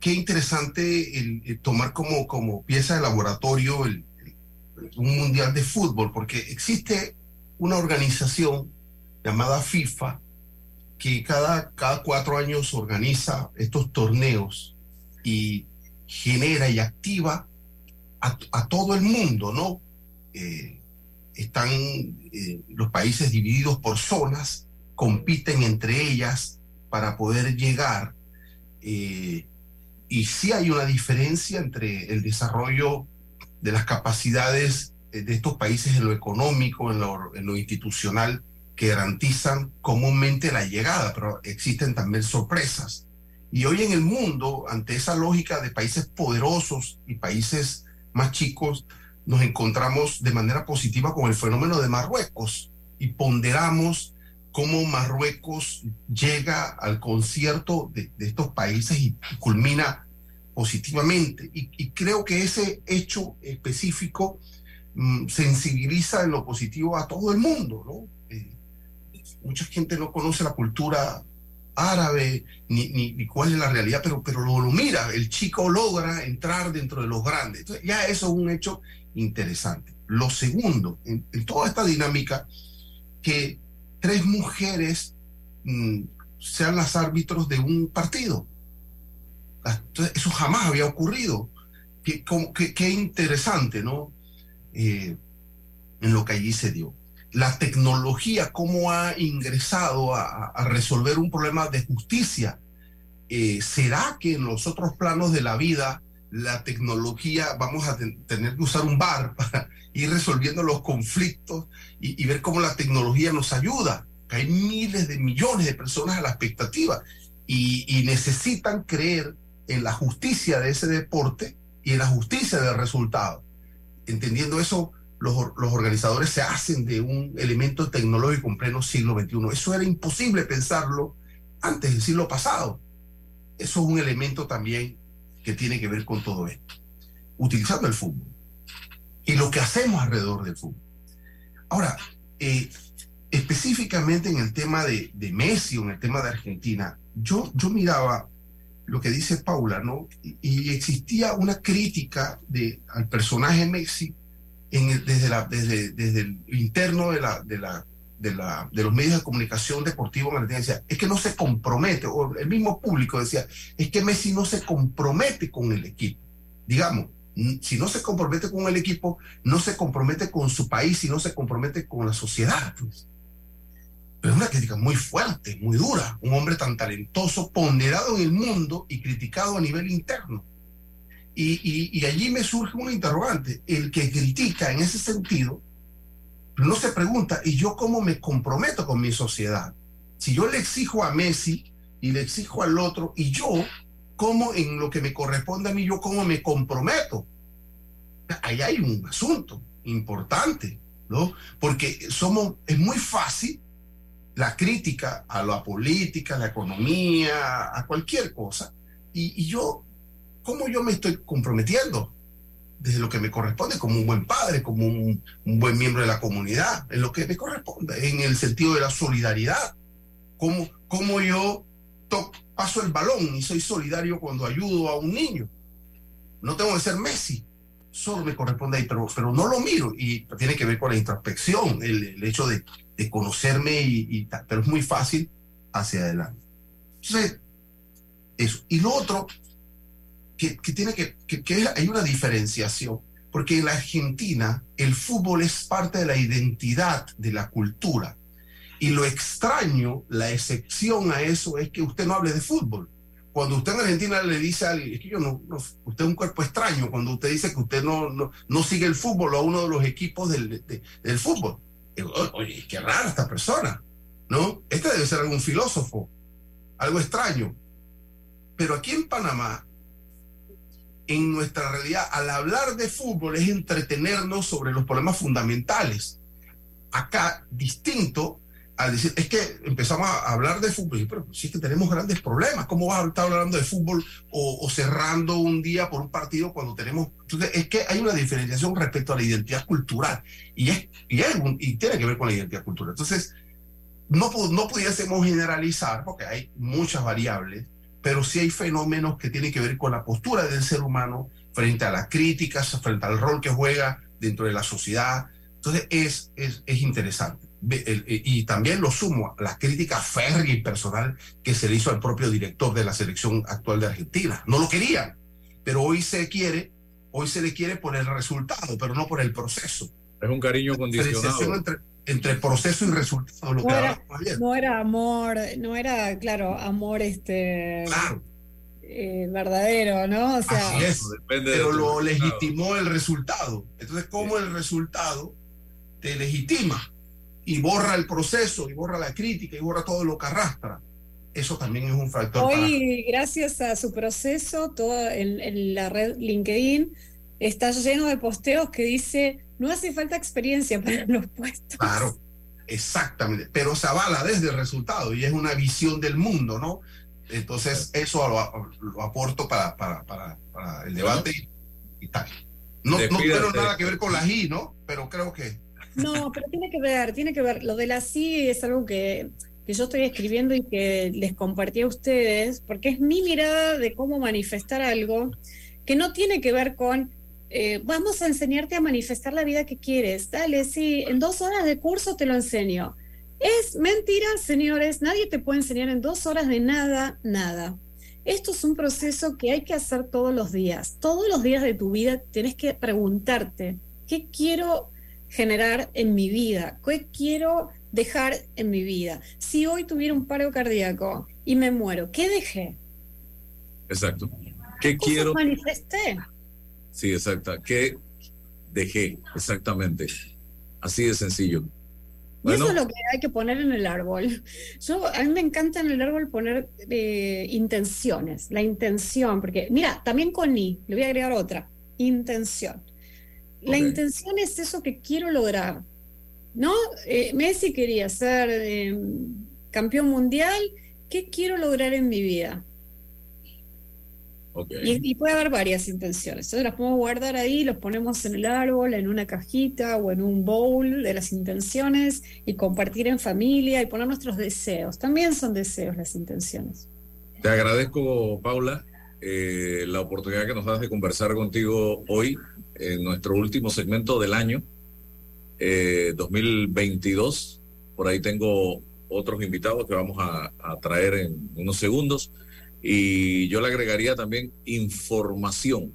qué interesante el, tomar como, como pieza de laboratorio el, un mundial de fútbol, porque existe una organización llamada FIFA que cada, cada cuatro años organiza estos torneos y genera y activa a, a todo el mundo, ¿no? Eh, están eh, los países divididos por zonas, compiten entre ellas para poder llegar. Eh, y sí hay una diferencia entre el desarrollo de las capacidades de estos países en lo económico, en lo, en lo institucional, que garantizan comúnmente la llegada, pero existen también sorpresas. Y hoy en el mundo, ante esa lógica de países poderosos y países más chicos, nos encontramos de manera positiva con el fenómeno de Marruecos y ponderamos cómo Marruecos llega al concierto de, estos países y, culmina positivamente. Y, creo que ese hecho específico mm, sensibiliza en lo positivo a todo el mundo. ¿no? Eh, mucha gente no conoce la cultura árabe ni, ni, cuál es la realidad, pero, pero lo, mira, el chico logra entrar dentro de los grandes. Entonces, ya eso es un hecho interesante. Lo segundo, en, toda esta dinámica, que tres mujeres mm, sean las árbitros de un partido. eso jamás había ocurrido. Qué, qué, interesante, ¿no? Eh, en lo que allí se dio. La tecnología, cómo ha ingresado a, resolver un problema de justicia. Eh, ¿Será que en los otros planos de la vida la tecnología, vamos a tener que usar un bar para ir resolviendo los conflictos y, ver cómo la tecnología nos ayuda. Hay miles de millones de personas a la expectativa y, necesitan creer en la justicia de ese deporte y en la justicia del resultado. Entendiendo eso, los, los, organizadores se hacen de un elemento tecnológico en pleno siglo XXI. Eso era imposible pensarlo antes del siglo pasado. Eso es un elemento también que tiene que ver con todo esto, utilizando el fútbol y lo que hacemos alrededor del fútbol. Ahora, eh, específicamente en el tema de, de, Messi en el tema de Argentina, yo, yo miraba lo que dice Paula, ¿no? Y, existía una crítica de, al personaje Messi desde, la, desde, desde el interno de la, de la de, la, de los medios de comunicación deportivo en decía, es que no se compromete, o el mismo público decía, es que Messi no se compromete con el equipo. Digamos, si no se compromete con el equipo, no se compromete con su país y no se compromete con la sociedad. Pues. Pero es una crítica muy fuerte, muy dura. Un hombre tan talentoso, ponderado en el mundo y criticado a nivel interno. Y, y, y allí me surge una interrogante. El que critica en ese sentido no se pregunta, ¿y yo cómo me comprometo con mi sociedad? Si yo le exijo a Messi y le exijo al otro, y yo, ¿cómo en lo que me corresponde a mí, yo cómo me comprometo? Ahí hay un asunto importante. ¿no? Porque somos, es muy fácil la crítica a la política, a la economía, a cualquier cosa. Y yo, ¿cómo yo me estoy comprometiendo? Desde lo que me corresponde como un buen padre, como un, un, buen miembro de la comunidad, en lo que me corresponde, en el sentido de la solidaridad. Como, como yo paso el balón y soy solidario cuando ayudo a un niño. No tengo que ser Messi, solo me corresponde ahí, pero, pero no lo miro y tiene que ver con la introspección, el, el hecho de, de conocerme, y, y, pero es muy fácil hacia adelante. Entonces, eso. Y lo otro que, tiene que, hay una diferenciación, porque en la Argentina el fútbol es parte de la identidad de la cultura. Y lo extraño, la excepción a eso es que usted no hable de fútbol. Cuando usted en Argentina le dice a alguien, es que yo no, usted es un cuerpo extraño, cuando usted dice que usted no, no, no sigue el fútbol o a uno de los equipos del, de, del fútbol. Oye, qué rara esta persona, ¿no? Este debe ser algún filósofo, algo extraño. Pero aquí en Panamá en nuestra realidad, al hablar de fútbol es entretenernos sobre los problemas fundamentales. Acá, distinto al decir, es que empezamos a hablar de fútbol, pero sí que tenemos grandes problemas. ¿Cómo vas a estar hablando de fútbol o, o, cerrando un día por un partido cuando tenemos... Entonces, es que hay una diferenciación respecto a la identidad cultural y, es, y, es un, y tiene que ver con la identidad cultural. Entonces, no, no pudiésemos generalizar porque hay muchas variables, pero sí hay fenómenos que tienen que ver con la postura del ser humano frente a las críticas, frente al rol que juega dentro de la sociedad. Entonces es, es, es interesante. Y también lo sumo a la crítica férrea y personal que se le hizo al propio director de la selección actual de Argentina. No lo querían, pero hoy se quiere, hoy se le quiere por el resultado, pero no por el proceso. Es un cariño condicionado. Entre, proceso y resultado. Lo no, que era, no era amor, no era, claro, amor este claro. eh, verdadero, ¿no? O sea, Así es, pero lo legitimó el resultado. Entonces, ¿cómo sí. el resultado te legitima y borra el proceso y borra la crítica y borra todo lo que arrastra? Eso también es un factor. Hoy, para... gracias a su proceso, toda en, en la red LinkedIn está lleno de posteos que dice no hace falta experiencia para los puestos. Claro, exactamente, pero se avala desde el resultado y es una visión del mundo, ¿no? Entonces, eso lo, lo aporto para, para, para, para, el debate y, y tal. No, no tengo nada que ver con la I, ¿no? Pero creo que... No, pero tiene que ver, tiene que ver. Lo de la sí es algo que, que yo estoy escribiendo y que les compartí a ustedes, porque es mi mirada de cómo manifestar algo que no tiene que ver con eh, vamos a enseñarte a manifestar la vida que quieres. Dale, sí, en dos horas de curso te lo enseño. Es mentira, señores, nadie te puede enseñar en dos horas de nada, nada. Esto es un proceso que hay que hacer todos los días. Todos los días de tu vida tienes que preguntarte, ¿qué quiero generar en mi vida? ¿Qué quiero dejar en mi vida? Si hoy tuviera un paro cardíaco y me muero, ¿qué dejé? Exacto. ¿Qué quiero? manifesté? Sí, exacto. ¿Qué dejé? Exactamente. Así de sencillo. Y eso es lo que hay que poner en el árbol. Yo, a mí me encanta en el árbol poner eh, intenciones, la intención, porque mira, también con I, le voy a agregar otra, intención. La okay. intención es eso que quiero lograr, ¿no? Eh, Messi quería ser eh, campeón mundial, ¿qué quiero lograr en mi vida? Okay. Y, y, puede haber varias intenciones. Entonces las podemos guardar ahí, los ponemos en el árbol, en una cajita o en un bowl de las intenciones y compartir en familia y poner nuestros deseos. También son deseos las intenciones. Te agradezco, Paula, eh, la oportunidad que nos das de conversar contigo hoy en nuestro último segmento del año eh, 2022. Por ahí tengo otros invitados que vamos a, a traer en unos segundos. Y yo le agregaría también información,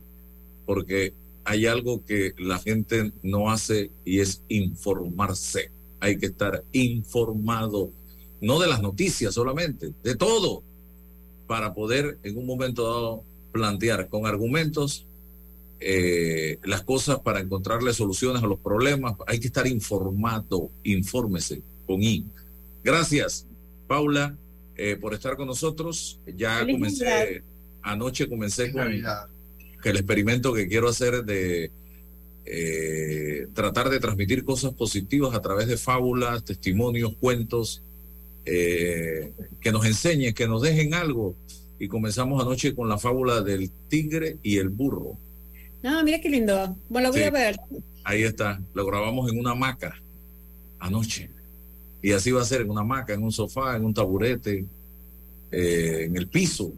porque hay algo que la gente no hace y es informarse. Hay que estar informado, no de las noticias solamente, de todo, para poder en un momento dado plantear con argumentos eh, las cosas para encontrarle soluciones a los problemas. Hay que estar informado, infórmese con I. Gracias, Paula eh, por estar con nosotros. Ya Feliz comencé, Navidad. anoche comencé con el experimento que quiero hacer de eh, tratar de transmitir cosas positivas a través de fábulas, testimonios, cuentos, eh, que nos enseñen, que nos dejen algo. Y comenzamos anoche con la fábula del tigre y el burro. No, mira qué lindo. Bueno, lo voy a ver. Ahí está. Lo grabamos en una hamaca anoche. Y así va a ser en una hamaca, en un sofá, en un taburete, eh, en el piso,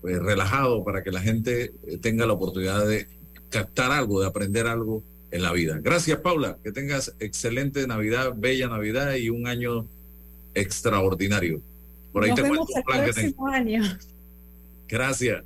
pues, relajado para que la gente eh, tenga la oportunidad de captar algo, de aprender algo en la vida. Gracias, Paula. Que tengas excelente Navidad, bella Navidad y un año extraordinario. Por ahí Nos te vemos el plan próximo año. Gracias.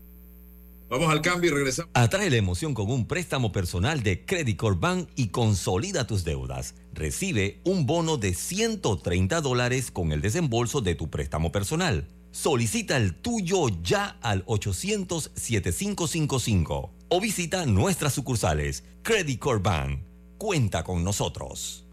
Vamos al cambio y regresamos. Atrae la emoción con un préstamo personal de Credit Corp Bank y consolida tus deudas. Recibe un bono de 130 dólares con el desembolso de tu préstamo personal. Solicita el tuyo ya al 800-7555 o visita nuestras sucursales. Credit Corp Bank. Cuenta con nosotros.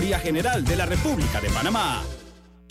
General de la República de Panamá.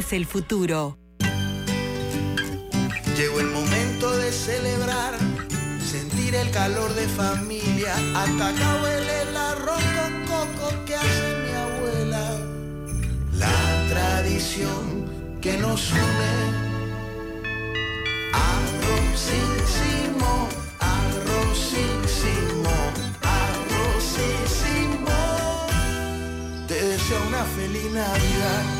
es el futuro. Llegó el momento de celebrar, sentir el calor de familia. Hasta acá huele el arroz con coco que hace mi abuela. La tradición que nos une. Arrozísimo, arrozísimo, arrozísimo. Te deseo una feliz Navidad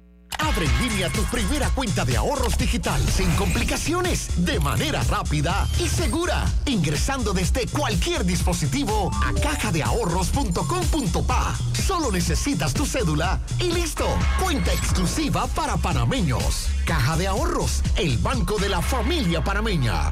Abre en línea tu primera cuenta de ahorros digital sin complicaciones, de manera rápida y segura, ingresando desde cualquier dispositivo a cajadeahorros.com.pa. Solo necesitas tu cédula y listo. Cuenta exclusiva para panameños. Caja de Ahorros, el banco de la familia panameña.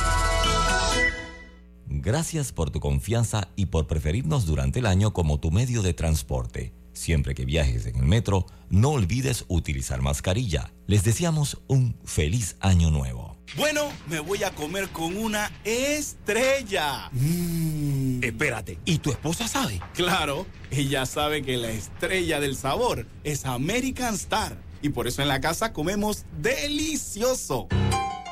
Gracias por tu confianza y por preferirnos durante el año como tu medio de transporte. Siempre que viajes en el metro, no olvides utilizar mascarilla. Les deseamos un feliz año nuevo. Bueno, me voy a comer con una estrella. Mm. Espérate, ¿y tu esposa sabe? Claro, ella sabe que la estrella del sabor es American Star. Y por eso en la casa comemos delicioso.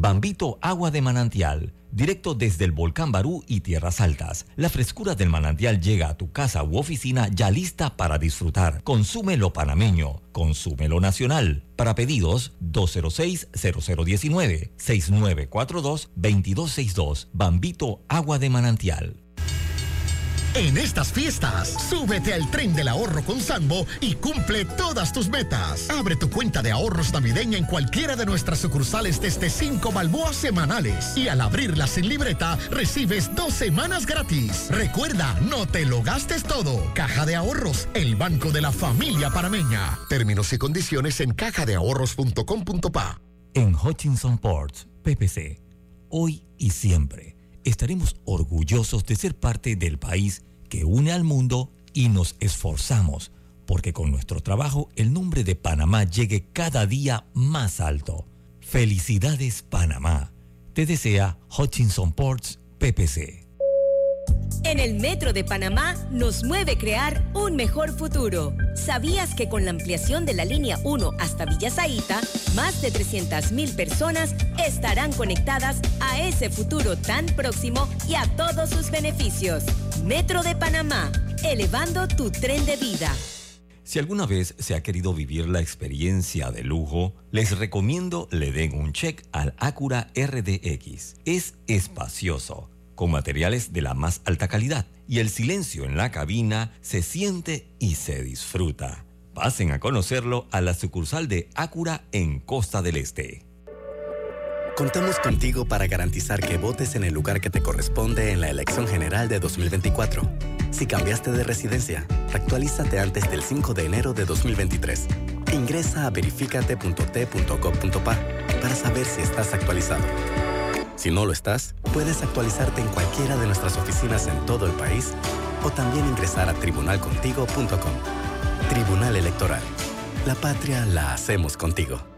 Bambito Agua de Manantial, directo desde el volcán Barú y Tierras Altas. La frescura del manantial llega a tu casa u oficina ya lista para disfrutar. Consúmelo panameño, consúmelo nacional. Para pedidos, 206-0019-6942-2262. Bambito Agua de Manantial. En estas fiestas, súbete al tren del ahorro con Sambo y cumple todas tus metas. Abre tu cuenta de ahorros navideña en cualquiera de nuestras sucursales desde 5 balboas semanales. Y al abrirla sin libreta, recibes dos semanas gratis. Recuerda, no te lo gastes todo. Caja de Ahorros, el banco de la familia parameña. Términos y condiciones en cajadeahorros.com.pa. En Hutchinson Ports, PPC, hoy y siempre estaremos orgullosos de ser parte del país que une al mundo y nos esforzamos porque con nuestro trabajo el nombre de Panamá llegue cada día más alto. Felicidades Panamá. Te desea Hutchinson Ports PPC. En el Metro de Panamá nos mueve crear un mejor futuro. ¿Sabías que con la ampliación de la línea 1 hasta Villa Zaita, más de 300.000 personas estarán conectadas a ese futuro tan próximo y a todos sus beneficios? Metro de Panamá, elevando tu tren de vida. Si alguna vez se ha querido vivir la experiencia de lujo, les recomiendo le den un check al Acura RDX. Es espacioso con materiales de la más alta calidad y el silencio en la cabina se siente y se disfruta. Pasen a conocerlo a la sucursal de Acura en Costa del Este. Contamos contigo para garantizar que votes en el lugar que te corresponde en la elección general de 2024. Si cambiaste de residencia, actualízate antes del 5 de enero de 2023. Ingresa a verificate.t.gov.pa para saber si estás actualizado. Si no lo estás, puedes actualizarte en cualquiera de nuestras oficinas en todo el país o también ingresar a tribunalcontigo.com. Tribunal Electoral. La patria la hacemos contigo.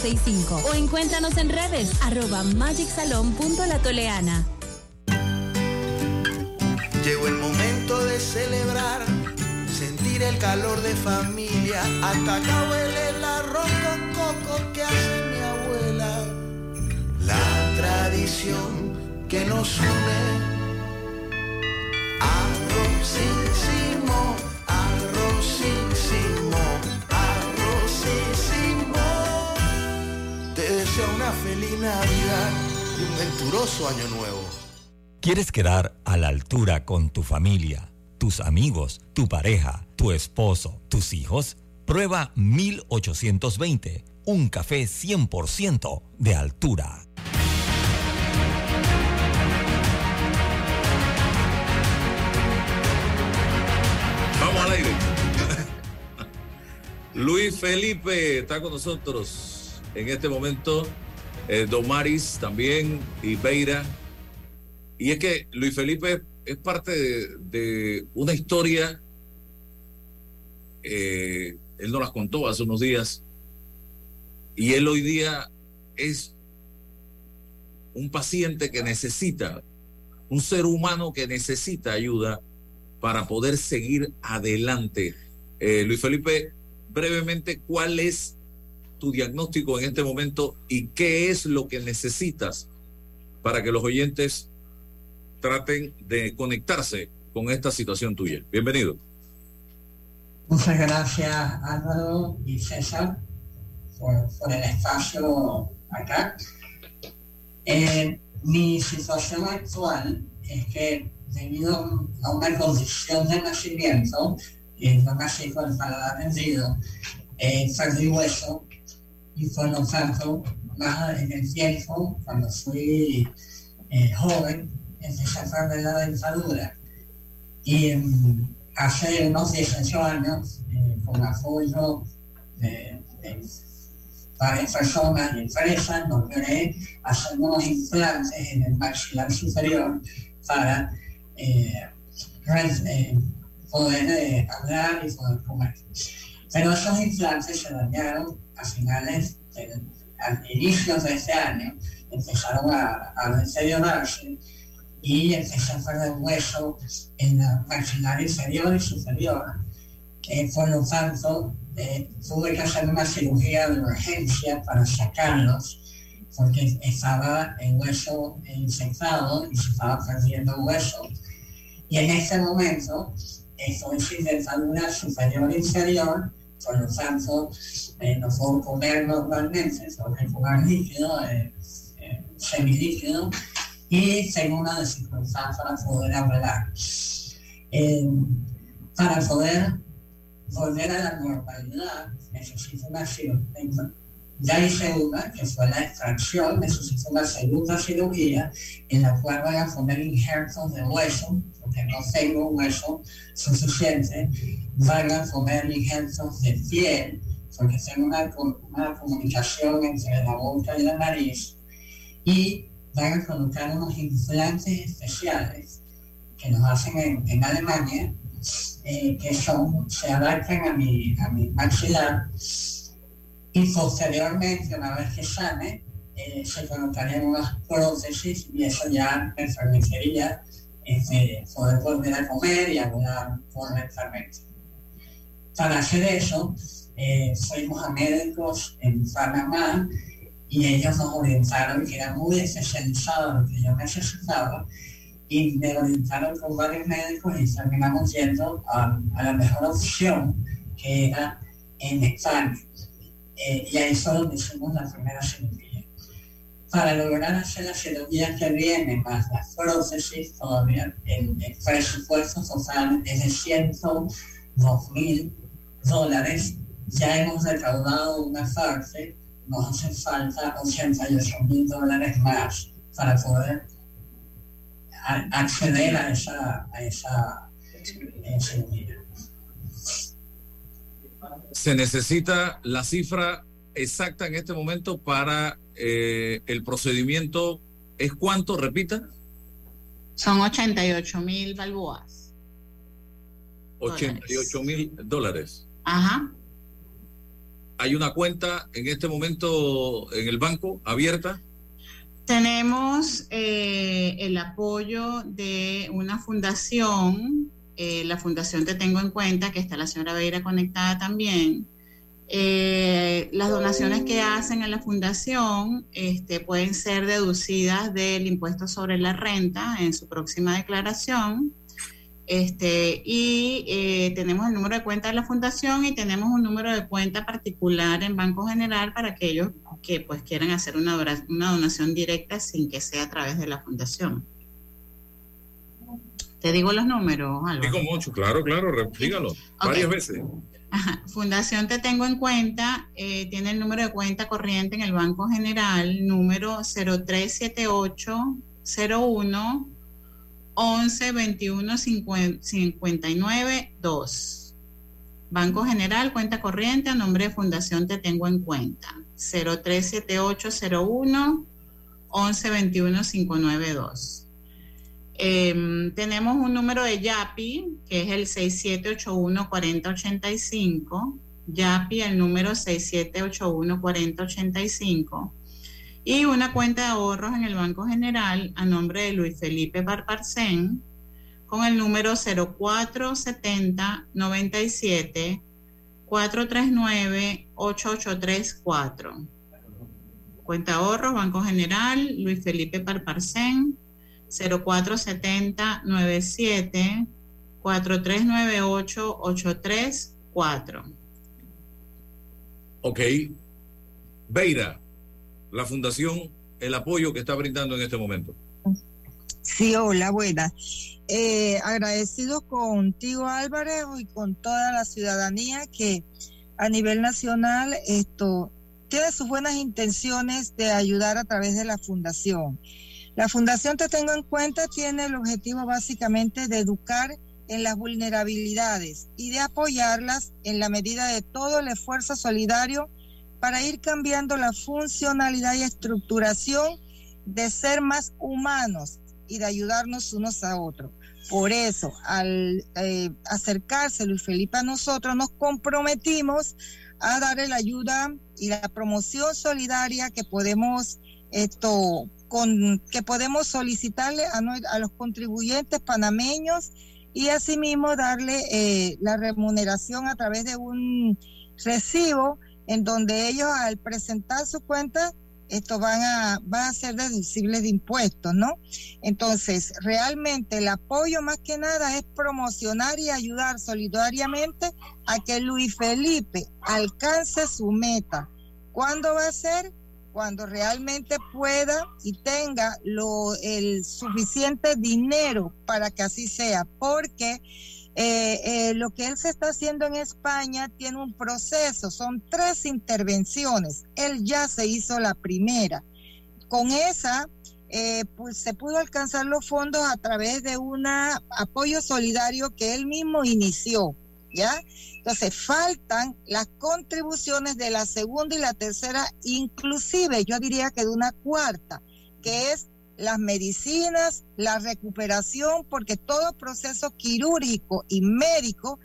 o encuéntranos en redes arroba magicsalon.latoleana. Llegó el momento de celebrar, sentir el calor de familia. Hasta acá huele el arroz con coco que hace mi abuela. La tradición que nos une. Arrozísimo, arrozísimo, arrozísimo. Una feliz Navidad y un venturoso año nuevo. ¿Quieres quedar a la altura con tu familia, tus amigos, tu pareja, tu esposo, tus hijos? Prueba 1820, un café 100% de altura. Vamos al aire. Luis Felipe está con nosotros en este momento. Eh, Domaris también y Beira. Y es que Luis Felipe es parte de, una historia. eh, él nos las contó hace unos días. Y él hoy día es un paciente que necesita, un ser humano que necesita ayuda para poder seguir adelante. Eh, Luis Felipe, brevemente, ¿cuál es tu diagnóstico en este momento y qué es lo que necesitas para que los oyentes traten de conectarse con esta situación tuya? Bienvenido. Muchas gracias Álvaro y César por, el espacio acá. Eh, mi situación actual es que debido a una condición de nacimiento, que no nací con el paladar vendido, eh, perdí hueso y por lo tanto, más en el tiempo, cuando fui eh, joven, empecé a perder la dentadura. Y mm, hace unos 18 años, eh, con apoyo de, de varias personas y empresas, logré hacer unos implantes en el maxilar superior para eh, eh, poder eh, hablar y poder comer. Pero esos implantes se dañaron a finales, del, al inicio de este año, empezaron a, a deteriorarse y empecé a perder hueso en la maxilar inferior y superior. por lo tanto, tuve que hacer una cirugía de urgencia para sacarlos porque estaba el hueso infectado y se estaba perdiendo hueso. Y en este momento estoy sin dentadura superior e inferior, por lo tanto eh, no puedo comer normalmente, tengo que comer líquido, eh, eh, semilíquido, y tengo una dificultad para poder hablar. para poder volver a la normalidad necesito una ya hice una, que fue la extracción, necesito una segunda cirugía en la cual voy a poner injertos de hueso, porque no tengo hueso suficiente, van a poner injertos de piel, porque tengo una, una comunicación entre la boca y la nariz, y van a colocar unos implantes especiales que nos hacen en, en Alemania, eh, que son, se adaptan a mi, a mi maxilar y posteriormente, una vez que sane, eh, se colocarían unas prótesis y eso ya me permitiría este, poder volver a comer y hablar correctamente. Para hacer eso, eh, fuimos a médicos en Panamá y ellos nos orientaron que era muy especializado lo que yo necesitaba y me orientaron con varios médicos y terminamos yendo a, a la mejor opción que era en España eh, y ahí fue donde hicimos la primera cirugía. Para lograr hacer la cirugía que viene, más las prótesis, todavía el, presupuesto total es de 102 mil dólares. Ya hemos recaudado una parte, nos hace falta 88 mil dólares más para poder acceder a esa, a esa eh, cirugía se necesita la cifra exacta en este momento para eh, el procedimiento. ¿Es cuánto? Repita. Son 88 mil balboas. 88 mil dólares. Ajá. ¿Hay una cuenta en este momento en el banco abierta? Tenemos eh, el apoyo de una fundación eh, la fundación Te Tengo en Cuenta, que está la señora Beira conectada también. Eh, las donaciones que hacen a la fundación este, pueden ser deducidas del impuesto sobre la renta en su próxima declaración. Este, y eh, tenemos el número de cuenta de la fundación y tenemos un número de cuenta particular en Banco General para aquellos que pues quieran hacer una donación directa sin que sea a través de la fundación. Te digo los números, Digo mucho, claro, claro, dígalo, varias veces. Fundación Te Tengo en Cuenta eh, tiene el número de cuenta corriente en el Banco General, número 0378 01 11 21 59 2. Banco General, cuenta corriente a nombre de Fundación Te Tengo en Cuenta. 0378 01 11 21 592. Em, tenemos un número de YAPI, que es el 6781-4085. YAPI, el número 6781-4085. Y una cuenta de ahorros en el Banco General a nombre de Luis Felipe Barparcén, con el número 0470 97 439 8834. Cuenta ahorros, Banco General, Luis Felipe Parparcén, 0470 97 4398 83 cuatro. Ok. Beira, la fundación, el apoyo que está brindando en este momento. Sí, hola, buenas. Eh, agradecido contigo Álvarez y con toda la ciudadanía que a nivel nacional esto tiene sus buenas intenciones de ayudar a través de la fundación. La fundación Te Tengo en Cuenta tiene el objetivo básicamente de educar en las vulnerabilidades y de apoyarlas en la medida de todo el esfuerzo solidario para ir cambiando la funcionalidad y estructuración de ser más humanos y de ayudarnos unos a otros. Por eso, al eh, acercarse Luis Felipe a nosotros, nos comprometimos a darle la ayuda y la promoción solidaria que podemos esto con que podemos solicitarle a, a los contribuyentes panameños y asimismo darle eh, la remuneración a través de un recibo en donde ellos al presentar su cuenta esto van a, va a ser deducibles de impuestos, ¿no? Entonces, realmente el apoyo más que nada es promocionar y ayudar solidariamente a que Luis Felipe alcance su meta. ¿Cuándo va a ser? Cuando realmente pueda y tenga lo, el suficiente dinero para que así sea, porque eh, eh, lo que él se está haciendo en España tiene un proceso, son tres intervenciones. Él ya se hizo la primera. Con esa, eh, pues se pudo alcanzar los fondos a través de un apoyo solidario que él mismo inició, ¿ya? Entonces faltan las contribuciones de la segunda y la tercera, inclusive yo diría que de una cuarta, que es las medicinas, la recuperación, porque todo proceso quirúrgico y médico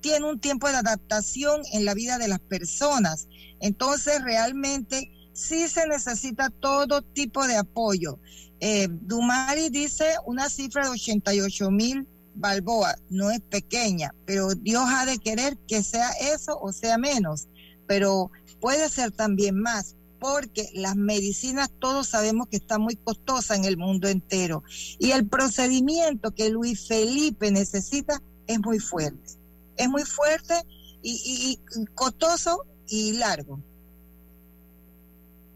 tiene un tiempo de adaptación en la vida de las personas. Entonces, realmente sí se necesita todo tipo de apoyo. Eh, Dumari dice una cifra de 88 mil balboa, no es pequeña, pero Dios ha de querer que sea eso o sea menos, pero puede ser también más porque las medicinas todos sabemos que está muy costosa en el mundo entero. Y el procedimiento que Luis Felipe necesita es muy fuerte, es muy fuerte y, costoso y largo.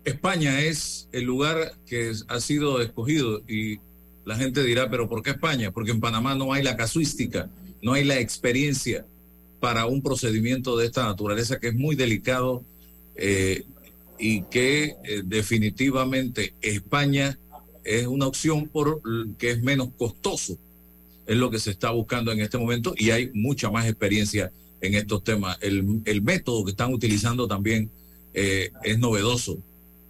España es el lugar que ha sido escogido y la gente dirá, pero ¿por qué España? Porque en Panamá no hay la casuística, no hay la experiencia para un procedimiento de esta naturaleza que es muy delicado eh, y que eh, definitivamente España es una opción por que es menos costoso. Es lo que se está buscando en este momento y hay mucha más experiencia en estos temas. El, método que están utilizando también eh, es novedoso.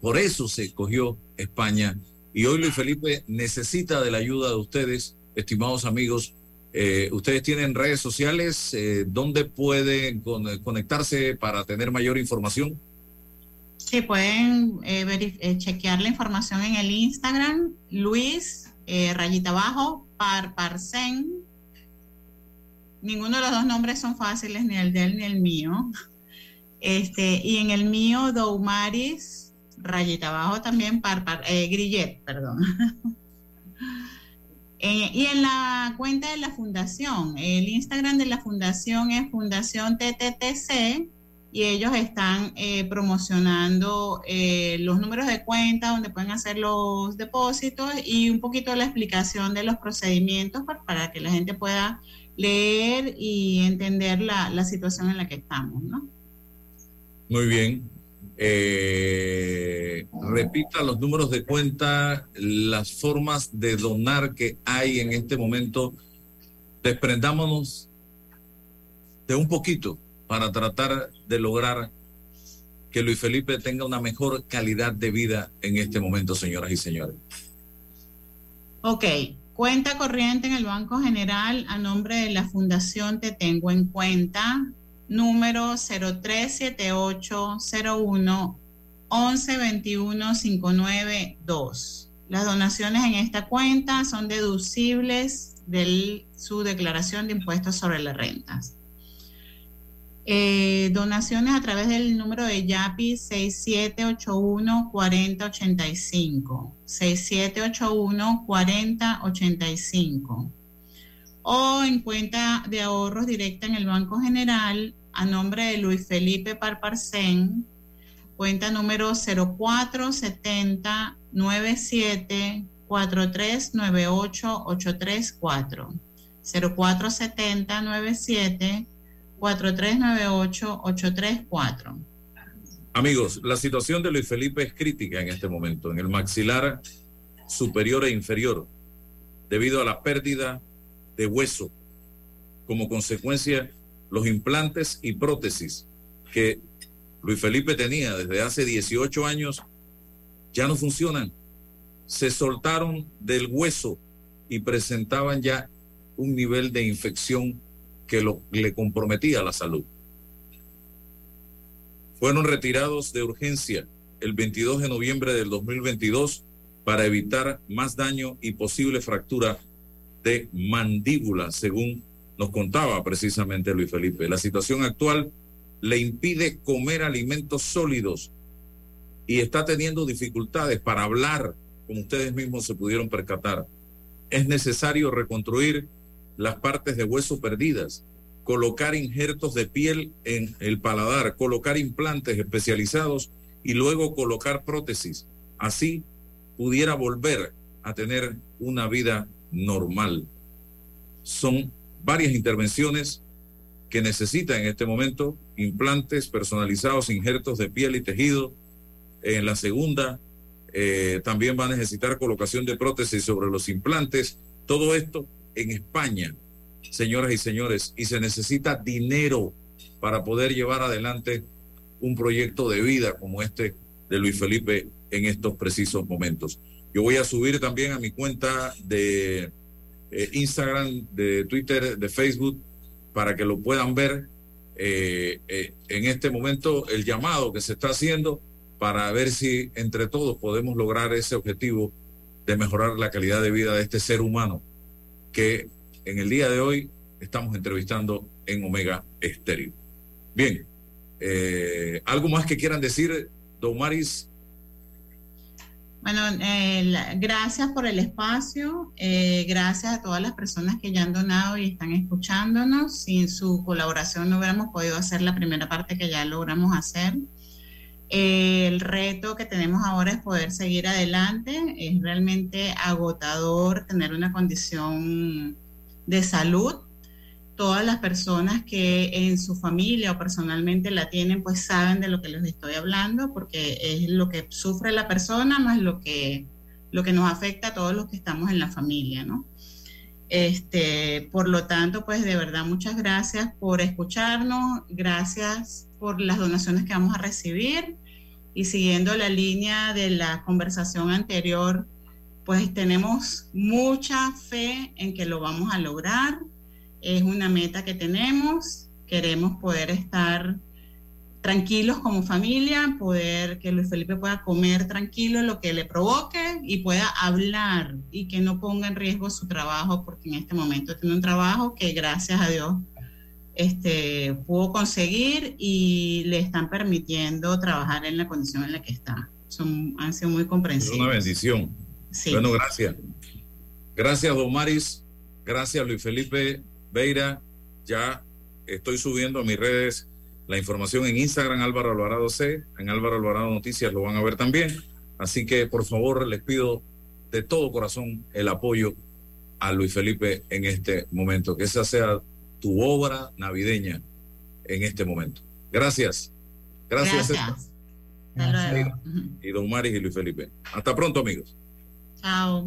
Por eso se escogió España. Y hoy Luis Felipe necesita de la ayuda de ustedes, estimados amigos. Eh, ustedes tienen redes sociales donde pueden conectarse para tener mayor información. Sí, pueden eh, eh, chequear la información en el Instagram, Luis, eh, rayita abajo, Parparsen. Ninguno de los dos nombres son fáciles, ni el de él ni el mío. Este, y en el mío, Doumaris, rayita abajo también, Parpar, Grillet, perdón. y en la cuenta de la fundación, el Instagram de la fundación es Fundación TTTC y ellos están eh, promocionando eh, los números de cuenta donde pueden hacer los depósitos y un poquito la explicación de los procedimientos para, que la gente pueda leer y entender la, situación en la que estamos, ¿no? Muy bien. Eh, repita los números de cuenta, las formas de donar que hay en este momento. Desprendámonos de un poquito para tratar de lograr que Luis Felipe tenga una mejor calidad de vida en este momento, señoras y señores. Ok, cuenta corriente en el Banco General a nombre de la Fundación Te Tengo en Cuenta, número 037801 592. Las donaciones en esta cuenta son deducibles de su declaración de impuestos sobre las rentas. Eh, donaciones a través del número de YAPI 6781-4085. 6781-4085. O en cuenta de ahorros directa en el Banco General a nombre de Luis Felipe Parparcén, cuenta número 0470 97 4398 834. 0470 97 4398 834. Amigos, la situación de Luis Felipe es crítica en este momento, en el maxilar superior e inferior, debido a la pérdida de hueso. Como consecuencia, los implantes y prótesis que Luis Felipe tenía desde hace 18 años ya no funcionan. Se soltaron del hueso y presentaban ya un nivel de infección que lo, le comprometía la salud. Fueron retirados de urgencia el 22 de noviembre del 2022 para evitar más daño y posible fractura de mandíbula, según nos contaba precisamente Luis Felipe. La situación actual le impide comer alimentos sólidos y está teniendo dificultades para hablar, como ustedes mismos se pudieron percatar. Es necesario reconstruir las partes de hueso perdidas, colocar injertos de piel en el paladar, colocar implantes especializados y luego colocar prótesis. Así pudiera volver a tener una vida normal. Son varias intervenciones que necesita en este momento, implantes personalizados, injertos de piel y tejido. En la segunda, eh, también va a necesitar colocación de prótesis sobre los implantes. Todo esto en España, señoras y señores, y se necesita dinero para poder llevar adelante un proyecto de vida como este de Luis Felipe en estos precisos momentos. Yo voy a subir también a mi cuenta de eh, Instagram, de Twitter, de Facebook, para que lo puedan ver eh, eh, en este momento el llamado que se está haciendo para ver si entre todos podemos lograr ese objetivo de mejorar la calidad de vida de este ser humano que en el día de hoy estamos entrevistando en Omega Estéreo. Bien, ¿algo más que quieran decir, Bueno, gracias por el espacio, eh, gracias a todas las personas que ya han donado y están escuchándonos. Sin su colaboración no hubiéramos podido hacer la primera parte que ya logramos hacer. Eh, el reto que tenemos ahora es poder seguir adelante. Es realmente agotador tener una condición de salud todas las personas que en su familia o personalmente la tienen, pues saben de lo que les estoy hablando, porque es lo que sufre la persona más lo que, lo que nos afecta a todos los que estamos en la familia, ¿no? Este, por lo tanto, pues de verdad muchas gracias por escucharnos, gracias por las donaciones que vamos a recibir y siguiendo la línea de la conversación anterior, pues tenemos mucha fe en que lo vamos a lograr es una meta que tenemos, queremos poder estar tranquilos como familia, poder que Luis Felipe pueda comer tranquilo lo que le provoque y pueda hablar y que no ponga en riesgo su trabajo, porque en este momento tiene un trabajo que gracias a Dios este, pudo conseguir y le están permitiendo trabajar en la condición en la que está. Son, han sido muy comprensivos. Es una bendición. Bueno, gracias. Gracias, Don Maris. Gracias, Luis Felipe. Veira, ya estoy subiendo a mis redes la información en Instagram, Álvaro Alvarado C, en Álvaro Alvarado Noticias lo van a ver también. Así que por favor les pido de todo corazón el apoyo a Luis Felipe en este momento, que esa sea tu obra navideña en este momento. Gracias. Gracias. Gracias. Y don Maris y Luis Felipe. Hasta pronto, amigos. Chao.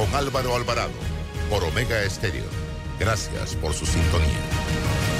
con Álvaro Alvarado por Omega Estéreo. Gracias por su sintonía.